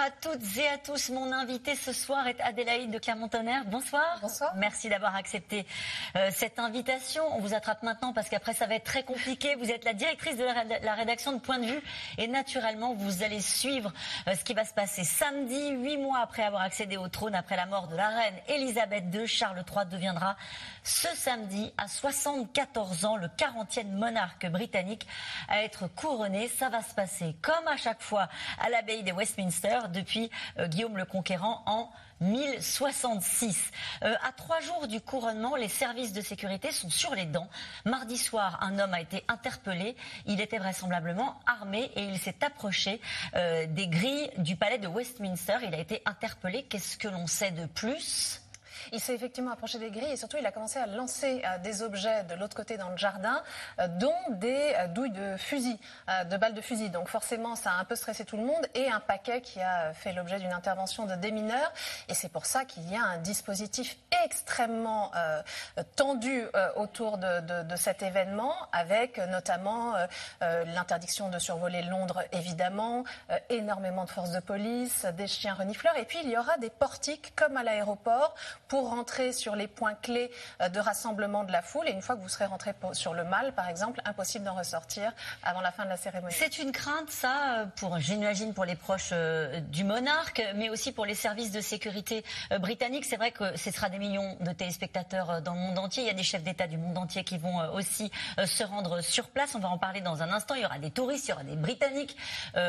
à toutes et à tous. Mon invité ce soir est Adélaïde de Clermont-Tonnerre. Bonsoir. Bonsoir. Merci d'avoir accepté euh, cette invitation. On vous attrape maintenant parce qu'après ça va être très compliqué. Vous êtes la directrice de la, rédaction de Point de Vue et naturellement vous allez suivre euh, ce qui va se passer samedi, huit mois après avoir accédé au trône après la mort de la reine Elisabeth II. Charles III deviendra ce samedi à 74 ans le 40e monarque britannique à être couronné. Ça va se passer comme à chaque fois à l'abbaye des Westminster depuis euh, Guillaume le Conquérant en 1066. Euh, à trois jours du couronnement, les services de sécurité sont sur les dents. Mardi soir, un homme a été interpellé. Il était vraisemblablement armé et il s'est approché euh, des grilles du palais de Westminster. Il a été interpellé. Qu'est-ce que l'on sait de plus? Il s'est effectivement approché des grilles et surtout il a commencé à lancer euh, des objets de l'autre côté dans le jardin, euh, dont des euh, douilles de fusil, de balles de fusil. Donc forcément, ça a un peu stressé tout le monde et un paquet qui a fait l'objet d'une intervention de démineurs. Et c'est pour ça qu'il y a un dispositif extrêmement tendu autour de, cet événement, avec notamment l'interdiction de survoler Londres, évidemment, énormément de forces de police, des chiens renifleurs. Et puis il y aura des portiques comme à l'aéroport pour rentrer sur les points clés euh, de rassemblement de la foule. Et une fois que vous serez rentré sur le mal, par exemple, impossible d'en ressortir avant la fin de la cérémonie. C'est une crainte, ça, euh, pour, j'imagine, pour les proches euh, du monarque, mais aussi pour les services de sécurité britanniques. C'est vrai que ce sera des millions de téléspectateurs dans le monde entier. Il y a des chefs d'État du monde entier qui vont aussi se rendre sur place. On va en parler dans un instant. Il y aura des touristes, il y aura des Britanniques.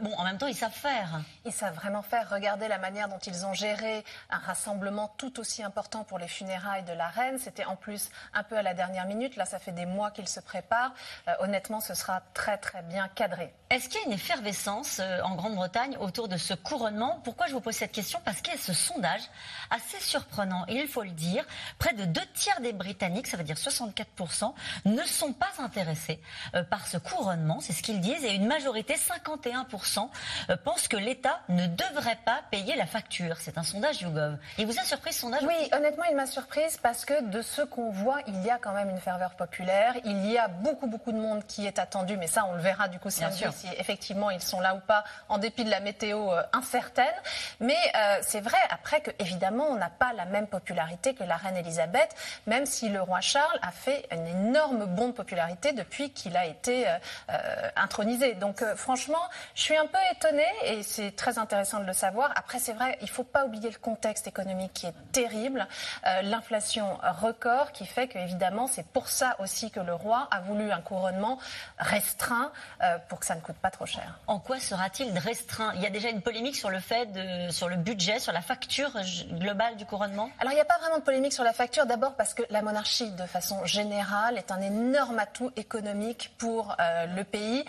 bon, en même temps, ils savent faire. Ils savent vraiment faire. Regardez la manière dont ils ont géré un rassemblement tout aussi important pour les funérailles de la reine. C'était en plus un peu à la dernière minute. Là, ça fait des mois qu'il se prépare. Euh, honnêtement, ce sera très très bien cadré. Est-ce qu'il y a une effervescence euh, en Grande-Bretagne autour de ce couronnement? Pourquoi je vous pose cette question? Parce qu'il y a ce sondage assez surprenant, et il faut le dire, près de deux tiers des Britanniques, ça veut dire 64%, ne sont pas intéressés euh, par ce couronnement, c'est ce qu'ils disent, et une majorité, 51%, pensent que l'État ne devrait pas payer la facture. C'est un sondage YouGov. Il vous a surpris ce sondage? Oui, honnêtement, il m'a surprise parce que de ce qu'on voit, il y a quand même une ferveur populaire. Il y a beaucoup, beaucoup de monde qui est attendu, mais ça, on le verra du coup si effectivement ils sont là ou pas, en dépit de la météo euh, incertaine. Mais euh, c'est vrai, après, que évidemment, on n'a pas la même popularité que la reine Elisabeth, même si le roi Charles a fait une énorme bond de popularité depuis qu'il a été euh, intronisé. Donc, franchement, je suis un peu étonnée et c'est très intéressant de le savoir. Après, c'est vrai, il ne faut pas oublier le contexte économique qui est terrible. Euh, l'inflation record qui fait que, évidemment, c'est pour ça aussi que le roi a voulu un couronnement restreint euh, pour que ça ne coûte pas trop cher. En quoi sera-t-il restreint? Il y a déjà une polémique sur le fait, de, sur le budget, sur la facture globale du couronnement? Alors, il n'y a pas vraiment de polémique sur la facture, d'abord parce que la monarchie, de façon générale, est un énorme atout économique pour euh, le pays.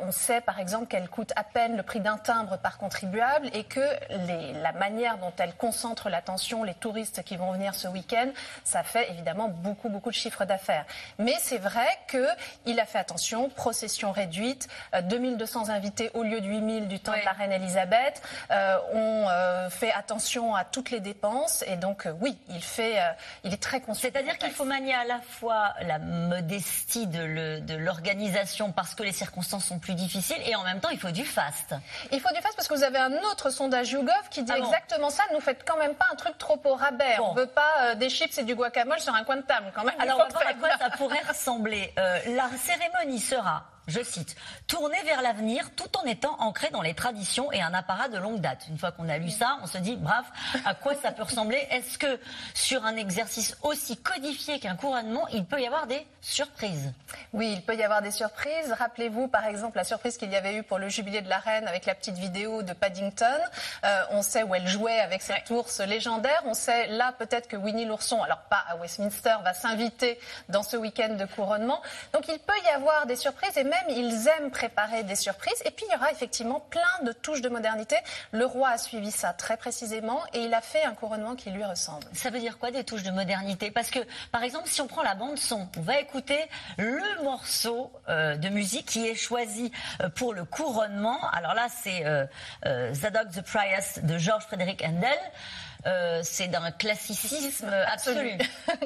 on sait, par exemple, qu'elle coûte à peine le prix d'un timbre par contribuable et que les, la manière dont elle concentre l'attention, les touristes qui vont venir ce week-end, ça fait évidemment beaucoup, beaucoup de chiffres d'affaires. Mais c'est vrai qu'il a fait attention, procession réduite, 2200 euh, invités au lieu de 8000 du temps de la reine Elisabeth. Euh, on euh, fait attention à toutes les dépenses et donc oui, il fait, il est très conscient. C'est-à-dire qu'il faut manier à la fois la modestie de l'organisation parce que les circonstances sont plus difficiles et en même temps il faut du faste. Il faut du faste parce que vous avez un autre sondage YouGov qui dit ah exactement ça. Ne nous faites quand même pas un truc trop au rabais. On ne veut pas euh, des chips et du guacamole sur un coin de table quand même. Alors on va voir à quoi ça pourrait ressembler. Euh, la cérémonie sera je cite, tourner vers l'avenir tout en étant ancré dans les traditions et un apparat de longue date. Une fois qu'on a lu ça, on se dit, bref, à quoi ça peut ressembler? Est-ce que sur un exercice aussi codifié qu'un couronnement, il peut y avoir des surprises? Oui, il peut y avoir des surprises. Rappelez-vous, par exemple, la surprise qu'il y avait eu pour le jubilé de la reine avec la petite vidéo de Paddington. Euh, on sait où elle jouait avec cette ours légendaire. On sait là peut-être que Winnie l'ourson, alors pas à Westminster, va s'inviter dans ce week-end de couronnement. Donc il peut y avoir des surprises et même, ils aiment préparer des surprises. Et puis, il y aura effectivement plein de touches de modernité. Le roi a suivi ça très précisément et il a fait un couronnement qui lui ressemble. Ça veut dire quoi des touches de modernité? Parce que, par exemple, si on prend la bande son, on va écouter le morceau euh, de musique qui est choisi euh, pour le couronnement. Alors là, c'est euh, Zadok the Prius de Georges Frédéric Handel. c'est d'un classicisme absolu.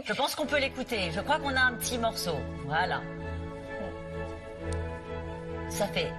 Je pense qu'on peut l'écouter. Je crois qu'on a un petit morceau. Voilà. Ça fait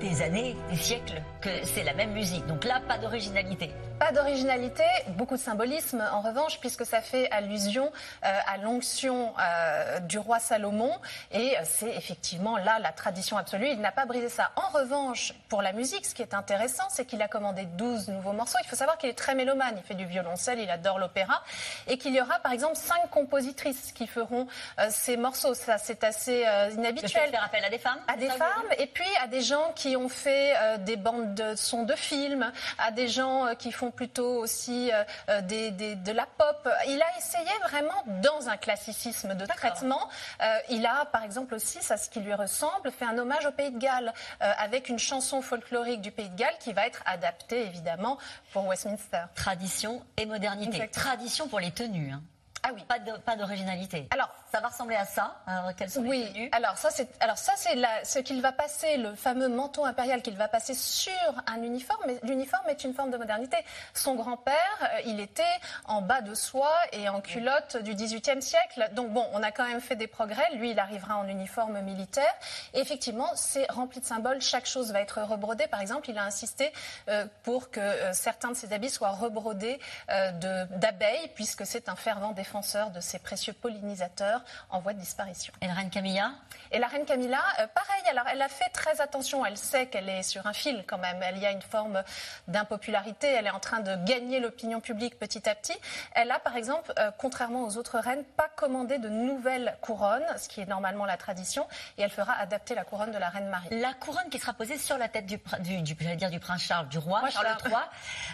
des années, des siècles que c'est la même musique. Donc là, pas d'originalité. Pas d'originalité, beaucoup de symbolisme en revanche, puisque ça fait allusion euh, à l'onction euh, du roi Salomon. Et euh, c'est effectivement là la tradition absolue. Il n'a pas brisé ça. En revanche, pour la musique, ce qui est intéressant, c'est qu'il a commandé 12 nouveaux morceaux. Il faut savoir qu'il est très mélomane. Il fait du violoncelle, il adore l'opéra. Et qu'il y aura par exemple cinq compositrices qui feront ces morceaux. Ça, c'est assez inhabituel. faire appel à des femmes À des femmes et puis à des gens qui ont fait des bandes de sons de films, à des gens qui font plutôt aussi euh, euh, des, de la pop. Il a essayé vraiment dans un classicisme de traitement. Euh, il a, par exemple, aussi, ça ce qui lui ressemble, fait un hommage au Pays de Galles avec une chanson folklorique du Pays de Galles qui va être adaptée évidemment pour Westminster. Tradition et modernité. Tradition pour les tenues. Hein. Ah oui. Pas d'originalité. Alors, ça va ressembler à ça. Alors, quelles sont oui. les tenues Alors ça, c'est alors ça c'est ce qu'il va passer, le fameux manteau impérial qu'il va passer sur un uniforme. Mais l'uniforme est une forme de modernité. Son grand-père, euh, il était en bas de soie et en culotte du XVIIIe siècle. Donc bon, on a quand même fait des progrès. Lui, il arrivera en uniforme militaire. Et effectivement, c'est rempli de symboles. Chaque chose va être rebrodée. Par exemple, il a insisté euh, pour que euh, certains de ses habits soient rebrodés d'abeilles, puisque c'est un fervent défenseur de ces précieux pollinisateurs en voie de disparition. Et la reine Camilla? Et la reine Camilla, euh, pareil, alors elle a fait très attention, elle sait qu'elle est sur un fil quand même, elle y a une forme d'impopularité, elle est en train de gagner l'opinion publique petit à petit. Elle a par exemple, euh, contrairement aux autres reines, pas commandé de nouvelles couronnes, ce qui est normalement la tradition, et elle fera adapter la couronne de la reine Marie. La couronne qui sera posée sur la tête du, du, dire du prince Charles, du roi Charles III,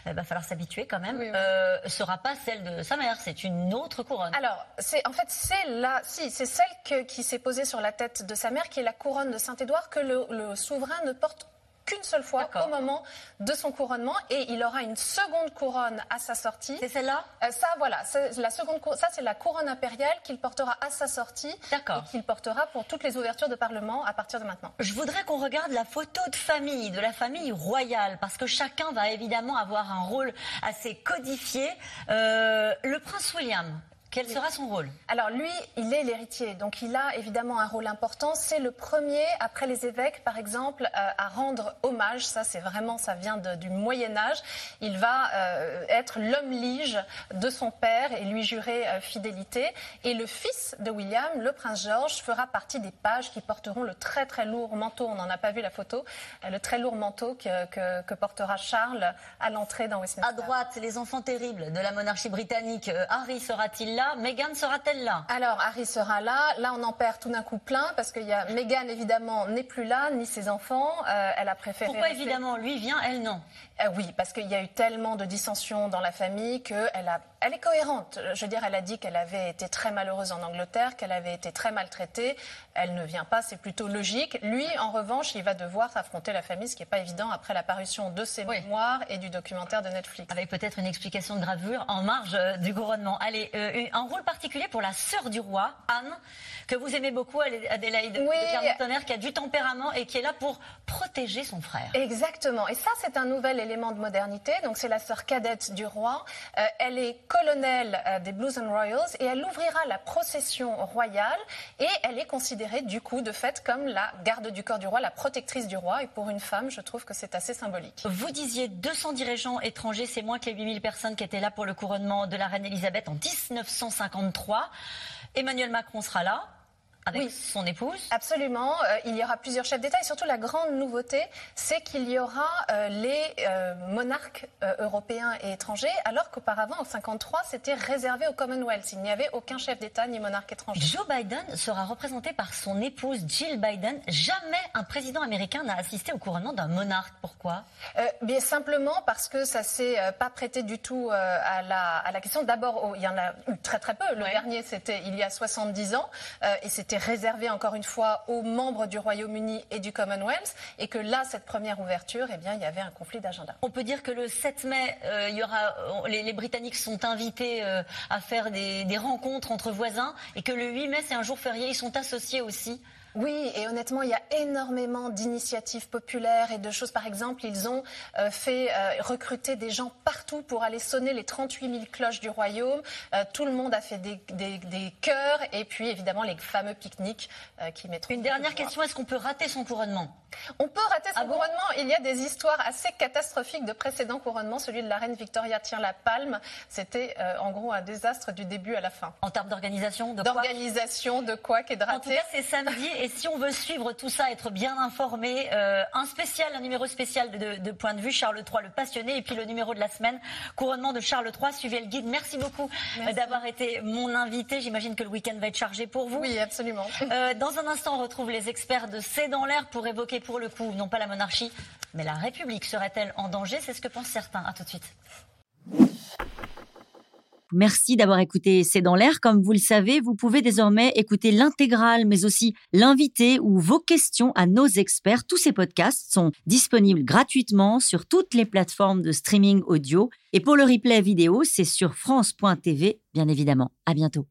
il va falloir s'habituer quand même, oui, euh, sera pas celle de sa mère, c'est une autre couronne. Alors, c'est en fait c'est là, si c'est celle qui s'est posée sur la tête de sa mère, qui est la couronne de Saint-Édouard que le souverain ne porte qu'une seule fois au moment de son couronnement et il aura une seconde couronne à sa sortie. C'est celle-là? Euh, Ça, voilà. La seconde, ça, c'est la couronne impériale qu'il portera à sa sortie D'accord. et qu'il portera pour toutes les ouvertures de Parlement à partir de maintenant. Je voudrais qu'on regarde la photo de famille, de la famille royale, parce que chacun va évidemment avoir un rôle assez codifié. Euh, le prince William, quel sera son rôle? Alors lui, il est l'héritier, donc il a évidemment un rôle important. C'est le premier, après les évêques par exemple, euh, à rendre hommage. Ça, c'est vraiment, ça vient du Moyen Âge. Il va euh, être l'homme lige de son père et lui jurer euh, fidélité. Et le fils de William, le prince George, fera partie des pages qui porteront le très très lourd manteau. On n'en a pas vu la photo. le très lourd manteau que, que portera Charles à l'entrée dans Westminster. À droite, les enfants terribles de la monarchie britannique. Harry sera-t-il là Meghan sera-t-elle là? Alors, Harry sera là. Là, on en perd tout d'un coup plein parce qu'il y a Meghan, évidemment, n'est plus là, ni ses enfants. Euh, elle a préféré. Pourquoi, évidemment, lui vient, elle non? Euh, Oui, parce qu'il y a eu tellement de dissensions dans la famille qu'elle a elle est cohérente. Je veux dire, elle a dit qu'elle avait été très malheureuse en Angleterre, qu'elle avait été très maltraitée. Elle ne vient pas, c'est plutôt logique. Lui, en revanche, il va devoir affronter la famille, ce qui n'est pas évident après la parution de ses mémoires et du documentaire de Netflix. Avec peut-être une explication de gravure en marge euh, du couronnement. Allez, euh, un rôle particulier pour la sœur du roi, Anne, que vous aimez beaucoup, Adélaïde oui. de qui a du tempérament et qui est là pour protéger son frère. Exactement. Et ça, c'est un nouvel élément de modernité. Donc, c'est la sœur cadette du roi. Euh, elle est colonel euh, des Blues and Royals et elle ouvrira la procession royale et elle est considérée du coup de fait comme la garde du corps du roi, la protectrice du roi et pour une femme je trouve que c'est assez symbolique. Vous disiez 200 dirigeants étrangers, c'est moins que les 8000 personnes qui étaient là pour le couronnement de la reine Elisabeth en 1953. Emmanuel Macron sera là avec oui. son épouse. Absolument. Euh, il y aura plusieurs chefs d'État et surtout la grande nouveauté, c'est qu'il y aura euh, les euh, monarques européens et étrangers, alors qu'auparavant, en 53, c'était réservé au Commonwealth. Il n'y avait aucun chef d'État ni monarque étranger. Joe Biden sera représenté par son épouse Jill Biden. Jamais un président américain n'a assisté au couronnement d'un monarque. Pourquoi? Bien simplement parce que ça s'est pas prêté du tout à la, à, la, question. D'abord, oh, il y en a eu très très peu. Le dernier, c'était il y a 70 ans et c'était était réservé encore une fois aux membres du Royaume-Uni et du Commonwealth, et que là, cette première ouverture, eh bien, il y avait un conflit d'agenda. On peut dire que le 7 mai, il y aura, les, Britanniques sont invités à faire des, des rencontres entre voisins, et que le 8 mai, c'est un jour férié, ils sont associés aussi oui, et honnêtement, il y a énormément d'initiatives populaires et de choses. Par exemple, ils ont euh, fait euh, recruter des gens partout pour aller sonner les 38 000 cloches du royaume. Euh, tout le monde a fait des, des, chœurs et puis évidemment les fameux pique-niques qui mettront. Une dernière question est-ce qu'on peut rater son couronnement? On peut rater son ah couronnement. il y a des histoires assez catastrophiques de précédents couronnements. Celui de la reine Victoria tient la palme. C'était en gros un désastre du début à la fin. En termes d'organisation, de D'organisation, de quoi et de raté. En tout cas, c'est samedi et si on veut suivre tout ça, être bien informé, euh, un spécial, un numéro spécial de, Point de vue, Charles III le passionné, et puis le numéro de la semaine, couronnement de Charles III. Suivez le guide. Merci beaucoup euh, d'avoir été mon invité. J'imagine que le week-end va être chargé pour vous. Oui, absolument. Euh, dans un instant, on retrouve les experts de C'est dans l'air pour évoquer pour le coup, non pas la monarchie, mais la République. Serait-elle en danger? C'est ce que pensent certains. À tout de suite. Merci d'avoir écouté C'est dans l'air. Comme vous le savez, vous pouvez désormais écouter l'intégrale, mais aussi l'invité ou vos questions à nos experts. Tous ces podcasts sont disponibles gratuitement sur toutes les plateformes de streaming audio. Et pour le replay vidéo, c'est sur France.tv, bien évidemment. À bientôt.